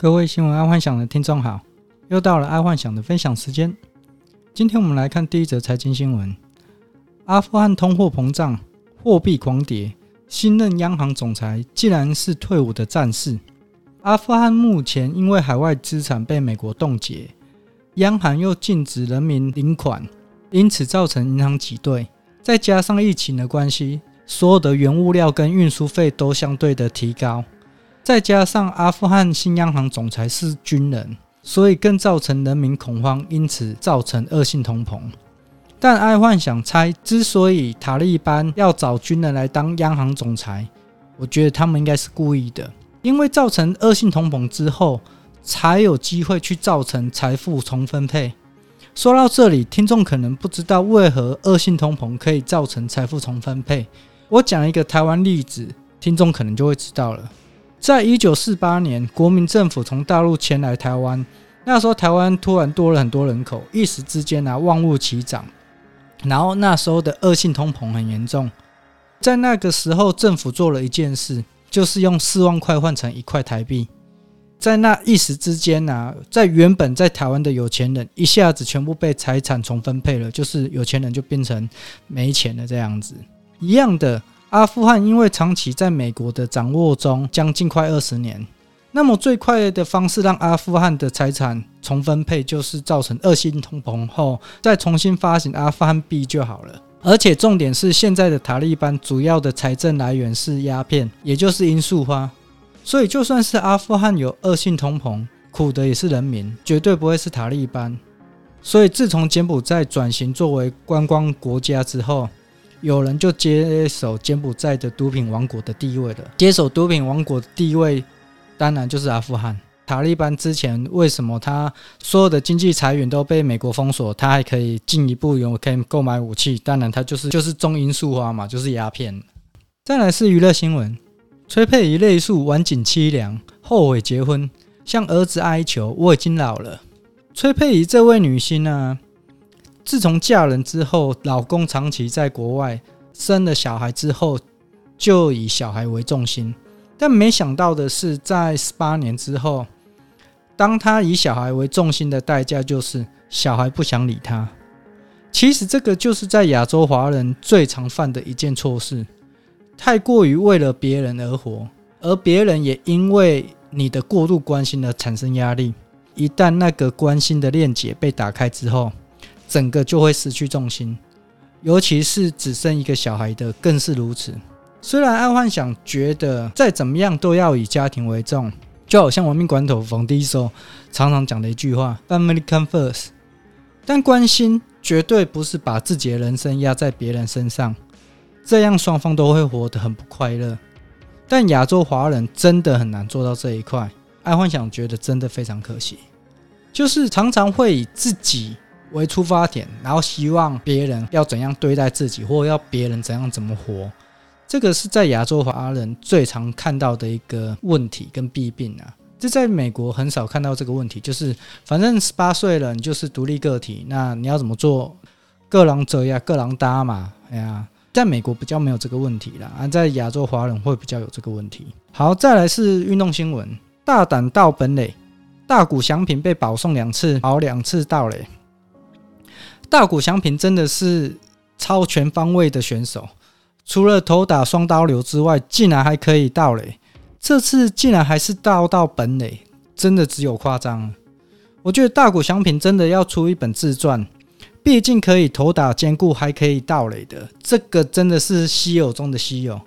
各位新闻爱幻想的听众好，又到了爱幻想的分享时间。今天我们来看第一则财经新闻：阿富汗通货膨胀，货币狂跌，新任央行总裁竟然是退伍的战士。阿富汗目前因为海外资产被美国冻结，央行又禁止人民领款，因此造成银行挤兑，再加上疫情的关系，所有的原物料跟运输费都相对的提高。再加上阿富汗新央行总裁是军人，所以更造成人民恐慌，因此造成恶性通膨。但爱幻想猜，之所以塔利班要找军人来当央行总裁，我觉得他们应该是故意的，因为造成恶性通膨之后，才有机会去造成财富重分配。说到这里，听众可能不知道为何恶性通膨可以造成财富重分配。我讲一个台湾例子，听众可能就会知道了。在一九四八年，国民政府从大陆迁来台湾，那时候台湾突然多了很多人口，一时之间啊，万物齐涨，然后那时候的恶性通膨很严重。在那个时候，政府做了一件事，就是用四万块换成一块台币。在那一时之间呢、啊，在原本在台湾的有钱人一下子全部被财产重分配了，就是有钱人就变成没钱了这样子。一样的。阿富汗因为长期在美国的掌握中，将近快二十年，那么最快的方式让阿富汗的财产重分配，就是造成恶性通膨后，再重新发行阿富汗币就好了。而且重点是，现在的塔利班主要的财政来源是鸦片，也就是罂粟花，所以就算是阿富汗有恶性通膨，苦的也是人民，绝对不会是塔利班。所以自从柬埔寨转型作为观光国家之后，有人就接手柬埔寨的毒品王国的地位了。接手毒品王国的地位，当然就是阿富汗。塔利班之前为什么他所有的经济财源都被美国封锁，他还可以进一步有可以购买武器？当然，他就是就是种罂粟花嘛，就是鸦片。再来是娱乐新闻：崔佩仪泪诉晚景凄凉，后悔结婚，向儿子哀求：“我已经老了。”崔佩仪这位女星呢？自从嫁人之后，老公长期在国外，生了小孩之后，就以小孩为重心。但没想到的是，在十八年之后，当他以小孩为重心的代价，就是小孩不想理他。其实这个就是在亚洲华人最常犯的一件错事，太过于为了别人而活，而别人也因为你的过度关心而产生压力。一旦那个关心的链接被打开之后，整个就会失去重心，尤其是只生一个小孩的更是如此。虽然爱幻想觉得再怎么样都要以家庭为重，就好像亡命关头冯迪说常常讲的一句话 “Family come first”，但关心绝对不是把自己的人生压在别人身上，这样双方都会活得很不快乐。但亚洲华人真的很难做到这一块，爱幻想觉得真的非常可惜，就是常常会以自己。为出发点，然后希望别人要怎样对待自己，或要别人怎样怎么活，这个是在亚洲华人最常看到的一个问题跟弊病啊。这在美国很少看到这个问题，就是反正十八岁了，你就是独立个体，那你要怎么做？各人走呀，各人搭嘛。哎呀，在美国比较没有这个问题啦，啊，在亚洲华人会比较有这个问题。好，再来是运动新闻，大胆盗本垒，大谷翔平被保送两次，保两次盗垒。大谷翔平真的是超全方位的选手，除了投打双刀流之外，竟然还可以盗垒。这次竟然还是盗到本垒，真的只有夸张。我觉得大谷翔平真的要出一本自传，毕竟可以投打兼顾，还可以盗垒的，这个真的是稀有中的稀有。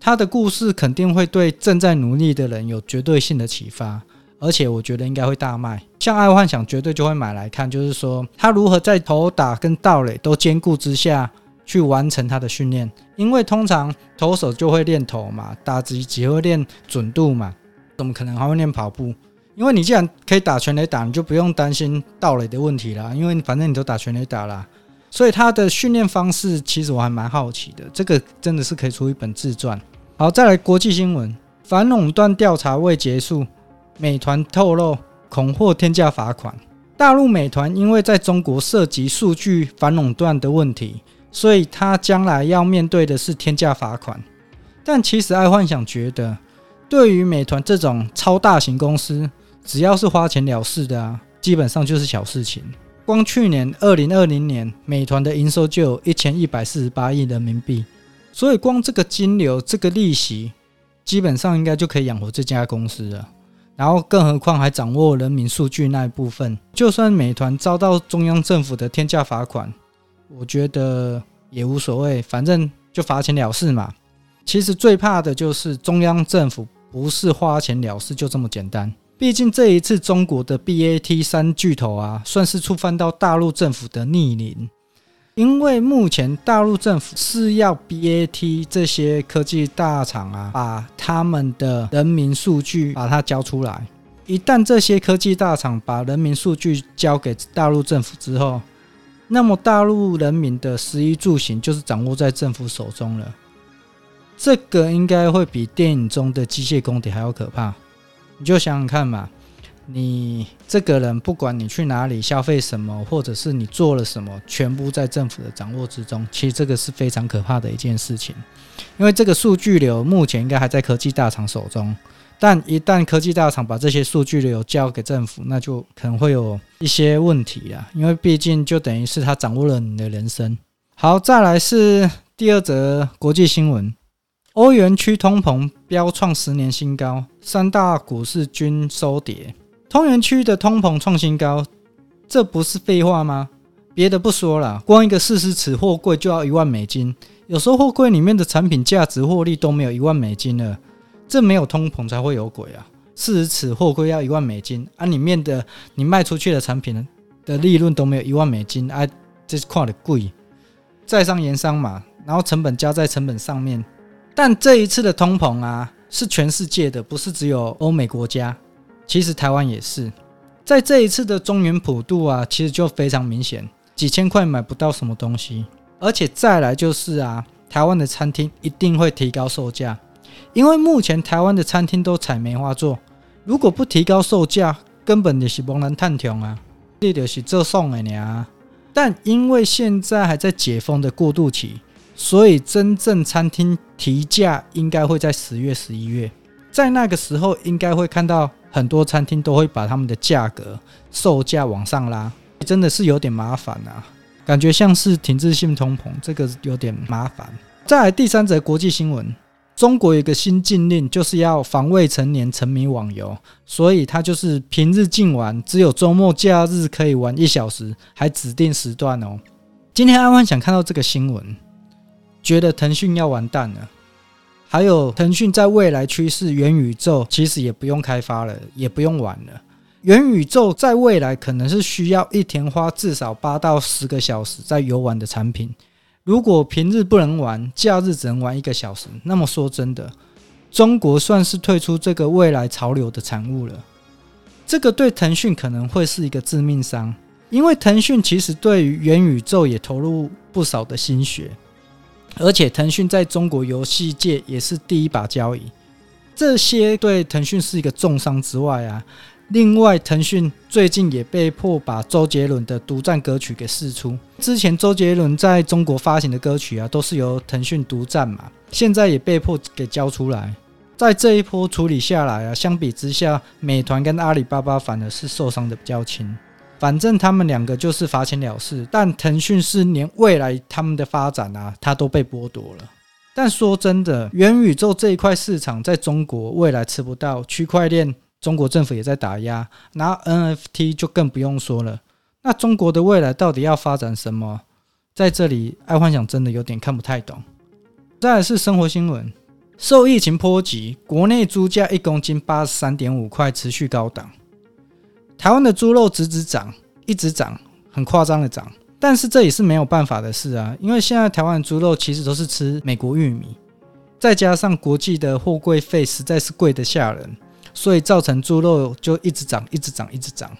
他的故事肯定会对正在努力的人有绝对性的启发。而且我觉得应该会大卖，像爱幻想绝对就会买来看。就是说他如何在投打跟盗垒都兼顾之下去完成他的训练，因为通常投手就会练投嘛，打击只会练准度嘛，怎么可能还会练跑步？因为你既然可以打全垒打，你就不用担心盗垒的问题啦，因为反正你都打全垒打啦。所以他的训练方式其实我还蛮好奇的，这个真的是可以出一本自传。好，再来国际新闻，反垄断调查未结束。美团透露恐获天价罚款。大陆美团因为在中国涉及数据反垄断的问题，所以他将来要面对的是天价罚款。但其实爱幻想觉得，对于美团这种超大型公司，只要是花钱了事的，基本上就是小事情。光去年二零二零年，美团的营收就有一千一百四十八亿人民币，所以光这个金流、这个利息，基本上应该就可以养活这家公司了。然后，更何况还掌握人民数据那一部分，就算美团遭到中央政府的天价罚款，我觉得也无所谓，反正就罚钱了事嘛。其实最怕的就是中央政府不是花钱了事就这么简单。毕竟这一次中国的 BAT 三巨头啊，算是触犯到大陆政府的逆鳞，因为目前大陆政府是要 BAT 这些科技大厂啊，把他们的人民数据把它交出来。一旦这些科技大厂把人民数据交给大陆政府之后，那么大陆人民的食衣住行就是掌握在政府手中了。这个应该会比电影中的机械公敌还要可怕。你就想想看嘛，你这个人不管你去哪里消费什么，或者是你做了什么，全部在政府的掌握之中。其实这个是非常可怕的一件事情，因为这个数据流目前应该还在科技大厂手中，但一旦科技大厂把这些数据流交给政府，那就可能会有一些问题啊，因为毕竟就等于是他掌握了你的人生。好，再来是第二则国际新闻。欧元区通膨飙创十年新高，三大股市均收跌。欧元区的通膨创新高，这不是废话吗？别的不说了，光一个四十尺货柜就要一万美金，有时候货柜里面的产品价值获利都没有一万美金了，这没有通膨才会有鬼啊！四十尺货柜要一万美金，啊，里面的你卖出去的产品的利润都没有一万美金，啊，这是看得贵，在商言商嘛，然后成本加在成本上面。但这一次的通膨啊，是全世界的，不是只有欧美国家。其实台湾也是，在这一次的中原普渡啊，其实就非常明显，几千块买不到什么东西。而且再来就是啊，台湾的餐厅一定会提高售价，因为目前台湾的餐厅都采梅花座，如果不提高售价，根本就是无人探穷啊，这就是做送的呢。但因为现在还在解封的过渡期。所以，真正餐厅提价应该会在十月、十一月，在那个时候，应该会看到很多餐厅都会把他们的价格、售价往上拉，真的是有点麻烦啊，感觉像是停滞性通膨，这个有点麻烦。再来第三则国际新闻，中国有一个新禁令，就是要防未成年沉迷网游，所以它就是平日禁玩，只有周末假日可以玩一小时，还指定时段哦。今天安安想看到这个新闻。觉得腾讯要完蛋了，还有腾讯在未来趋势元宇宙，其实也不用开发了，也不用玩了。元宇宙在未来可能是需要一天花至少八到十个小时在游玩的产品。如果平日不能玩，假日只能玩一个小时，那么说真的，中国算是退出这个未来潮流的产物了。这个对腾讯可能会是一个致命伤，因为腾讯其实对于元宇宙也投入不少的心血。而且腾讯在中国游戏界也是第一把交椅，这些对腾讯是一个重伤之外啊，另外腾讯最近也被迫把周杰伦的独占歌曲给释出。之前周杰伦在中国发行的歌曲啊，都是由腾讯独占嘛，现在也被迫给交出来。在这一波处理下来啊，相比之下，美团跟阿里巴巴反而是受伤的比较轻。反正他们两个就是罚钱了事，但腾讯是连未来他们的发展啊，它都被剥夺了。但说真的，元宇宙这一块市场在中国未来吃不到，区块链中国政府也在打压，拿 NFT 就更不用说了。那中国的未来到底要发展什么？在这里，爱幻想真的有点看不太懂。再来是生活新闻，受疫情波及，国内猪价一公斤八十三点五块，持续高档。台湾的猪肉直直涨，一直涨，很夸张的涨。但是这也是没有办法的事啊，因为现在台湾猪肉其实都是吃美国玉米，再加上国际的货柜费实在是贵得吓人，所以造成猪肉就一直涨，一直涨，一直涨。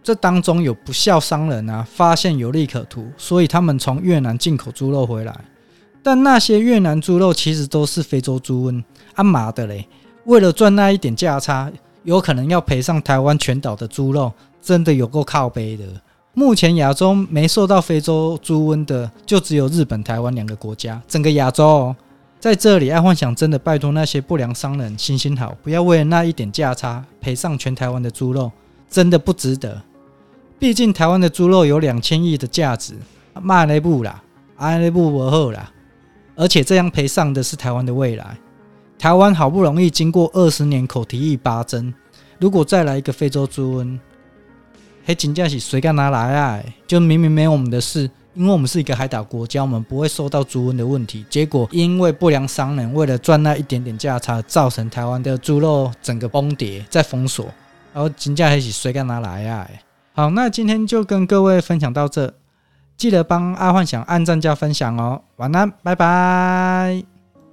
这当中有不肖商人啊，发现有利可图，所以他们从越南进口猪肉回来。但那些越南猪肉其实都是非洲猪瘟，啊麻的嘞！为了赚那一点价差。有可能要赔上台湾全岛的猪肉，真的有够靠背的。目前亚洲没受到非洲猪瘟的，就只有日本、台湾两个国家。整个亚洲，哦在这里，爱幻想真的拜托那些不良商人行行好，不要为了那一点价差赔上全台湾的猪肉，真的不值得。毕竟台湾的猪肉有两千亿的价值，卖那不啦，爱那不不好啦。而且这样赔上的是台湾的未来。台湾好不容易经过二十年口蹄疫拔针，如果再来一个非洲猪瘟，还真正是谁敢拿来啊？就明明没有我们的事，因为我们是一个海岛国家，我们不会受到猪瘟的问题。结果因为不良商人为了赚那一点点价差，造成台湾的猪肉整个崩跌，再封锁，然后真正还是谁敢拿来啊？好，那今天就跟各位分享到这，记得帮阿幻想按赞加分享哦。晚安，拜拜。